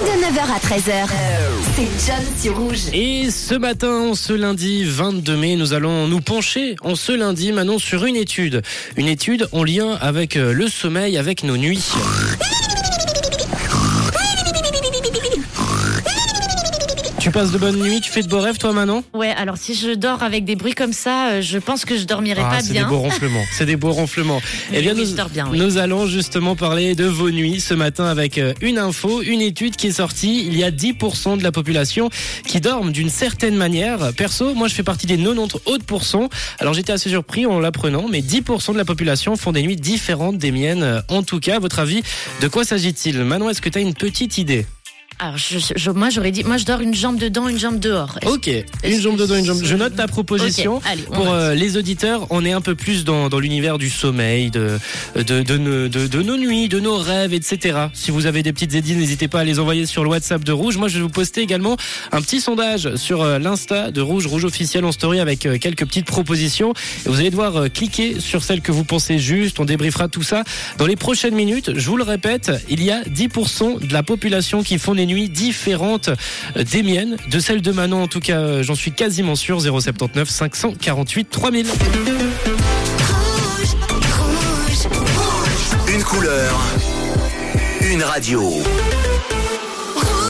De 9h à 13h, c'est John sur Rouge. Et ce matin, ce lundi 22 mai, nous allons nous pencher en ce lundi, Manon, sur une étude. Une étude en lien avec euh, le sommeil, avec nos nuits. Tu passes de bonnes nuits, tu fais de beaux rêves, toi, Manon Ouais, alors si je dors avec des bruits comme ça, euh, je pense que je dormirai Ah, pas c'est bien. des beaux ronflements. C'est des beaux ronflements. Eh bien, oui, nous, je dors bien, oui. nous allons justement parler de vos nuits ce matin avec euh, une info, une étude qui est sortie. Il y a 10% de la population qui dorment d'une certaine manière. Perso, moi, je fais partie des 90 autres pourcents. Alors, j'étais assez surpris en l'apprenant, mais 10% de la population font des nuits différentes des miennes. Euh, En tout cas, à votre avis, de quoi s'agit-il? Manon, est-ce que tu as une petite idée? Alors je, je- moi j'aurais dit, moi je dors une jambe dedans, une jambe dehors. Ok, une jambe dedans, une jambe. Je note ta proposition. Ok, allez, Pour euh, les auditeurs, on est un peu plus dans, dans l'univers du sommeil, de, de, de, de, de nos nuits, de nos rêves, etc. Si vous avez des petites idées, n'hésitez pas à les envoyer sur le WhatsApp de Rouge. Moi, je vais vous poster également un petit sondage sur euh, l'Insta de Rouge, Rouge officiel en story avec euh, quelques petites propositions. Et vous allez devoir cliquer sur celle que vous pensez juste. On débriefera tout ça dans les prochaines minutes. Je vous le répète, il y a 10% de la population qui font des nuits différentes des miennes, de celles de Manon en tout cas, euh, j'en suis quasiment sûr. 079 548 3000. Une couleur, une radio.